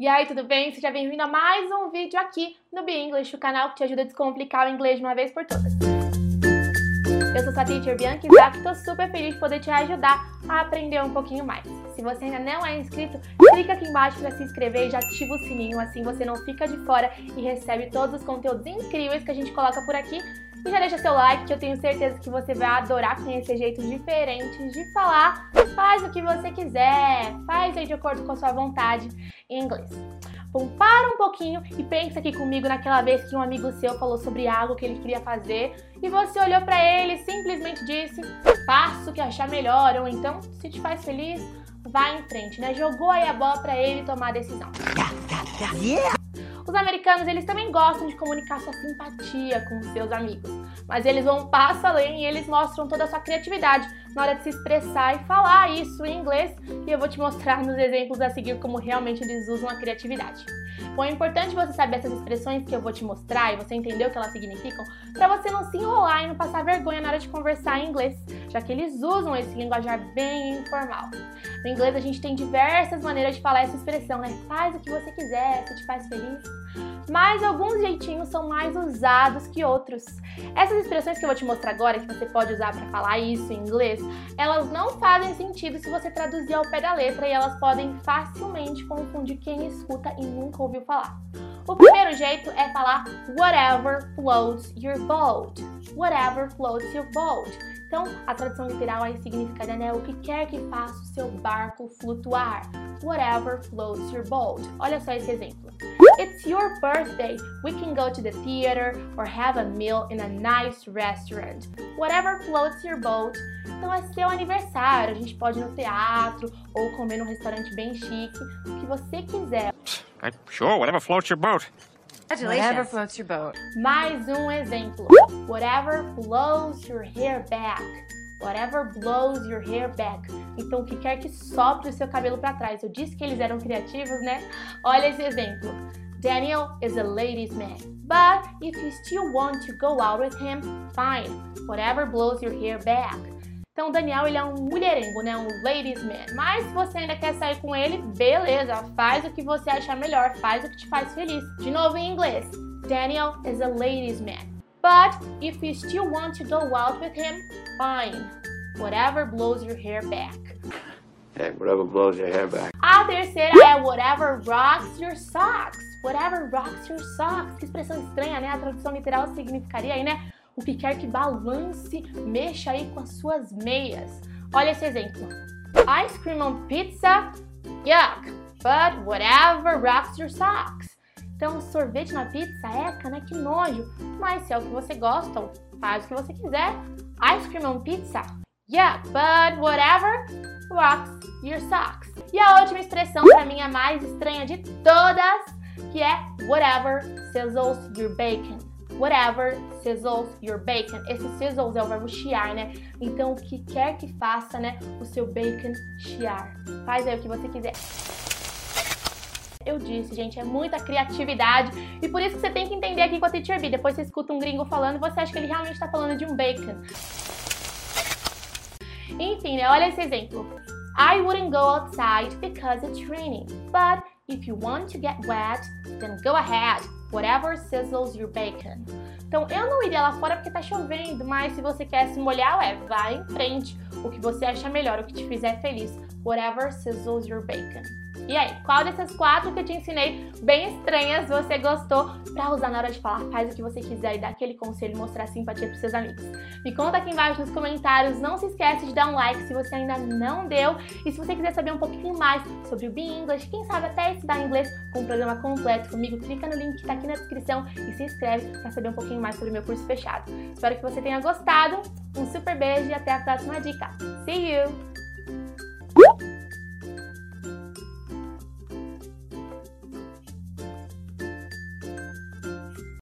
E aí, tudo bem? Seja bem-vindo a mais um vídeo aqui no Be English, o canal que te ajuda a descomplicar o inglês de uma vez por todas. Eu sou sua teacher Bianca e estou super feliz de poder te ajudar a aprender um pouquinho mais. Se você ainda não é inscrito, clica aqui embaixo para se inscrever e já ativa o sininho, assim você não fica de fora e recebe todos os conteúdos incríveis que a gente coloca por aqui e já deixa seu like, que eu tenho certeza que você vai adorar conhecer jeitos diferentes de falar. Faz o que você quiser, faz aí de acordo com a sua vontade em inglês. Bom, para um pouquinho e pensa aqui comigo naquela vez que um amigo seu falou sobre algo que ele queria fazer e você olhou para ele e simplesmente disse: faça o que achar melhor, ou então, se te faz feliz, vá em frente, né? Jogou aí a bola para ele tomar a decisão. Yeah. Os americanos, eles também gostam de comunicar sua simpatia com seus amigos, mas eles vão um passo além e eles mostram toda a sua criatividade na hora de se expressar e falar isso em inglês, e eu vou te mostrar nos exemplos a seguir como realmente eles usam a criatividade. Bom, é importante você saber essas expressões que eu vou te mostrar e você entender o que elas significam, para você não se enrolar e não passar vergonha na hora de conversar em inglês, já que eles usam esse linguajar bem informal. No inglês a gente tem diversas maneiras de falar essa expressão, né? Faz o que você quiser, se te faz feliz. Mas alguns jeitinhos são mais usados que outros. Essas expressões que eu vou te mostrar agora, que você pode usar para falar isso em inglês, elas não fazem sentido se você traduzir ao pé da letra e elas podem facilmente confundir quem escuta e nunca ouviu falar. O primeiro jeito é falar whatever floats your boat. Whatever floats your boat. Então, a tradução literal aí significaria, né, o que quer que faça o seu barco flutuar. Whatever floats your boat. Olha só esse exemplo. It's your birthday. We can go to the theater or have a meal in a nice restaurant. Whatever floats your boat. Então é seu aniversário. A gente pode ir no teatro ou comer num restaurante bem chique, o que você quiser. Sure, whatever floats your boat. Whatever floats your boat. Mais um exemplo. Whatever blows your hair back. Whatever blows your hair back. Então, o que quer que sopre o seu cabelo para trás. Eu disse que eles eram criativos, né? Olha esse exemplo. Daniel is a ladies man. But if you still want to go out with him, fine. Whatever blows your hair back. Então, Daniel, ele é um mulherengo, né? Um ladies man. Mas se você ainda quer sair com ele, beleza. Faz o que você achar melhor. Faz o que te faz feliz. De novo em inglês. Daniel is a ladies man. But if you still want to go out with him, fine. Whatever blows your hair back. Hey, whatever blows your hair back. A terceira é whatever rocks your socks. Whatever rocks your socks. Que expressão estranha, né? A tradução literal significaria aí, né? O que quer que balance, mexa aí com as suas meias. Olha esse exemplo. Ice cream on pizza? Yuck! But whatever rocks your socks. Então, sorvete na pizza, eca, né? Que nojo. Mas se é o que você gosta, faz o que você quiser. Ice cream on pizza? Yuck! But whatever rocks your socks. E a última expressão, para mim, a mais estranha de todas, que é whatever sizzles your bacon whatever sizzles your bacon. Esse sizzles é o verbo chiar, né? Então, o que quer que faça, né, o seu bacon chiar. Faz aí o que você quiser. Eu disse, gente, é muita criatividade e por isso que você tem que entender aqui com a Teacher B. Depois você escuta um gringo falando e você acha que ele realmente está falando de um bacon. Enfim, né? Olha esse exemplo. I wouldn't go outside because it's raining, but if you want to get wet, then go ahead whatever sizzles your bacon. Então, eu não iria lá fora porque tá chovendo, mas se você quer se molhar, ué, vai em frente. O que você acha melhor, o que te fizer feliz. Whatever sizzles your bacon. E aí, qual dessas quatro que eu te ensinei bem estranhas você gostou para usar na hora de falar? Faz o que você quiser e dá aquele conselho, mostrar simpatia para seus amigos. Me conta aqui embaixo nos comentários. Não se esquece de dar um like se você ainda não deu. E se você quiser saber um pouquinho mais sobre o Be English, quem sabe até estudar inglês com o programa completo comigo, clica no link que está aqui na descrição e se inscreve para saber um pouquinho mais sobre o meu curso fechado. Espero que você tenha gostado. Um super beijo e até a próxima dica. See you!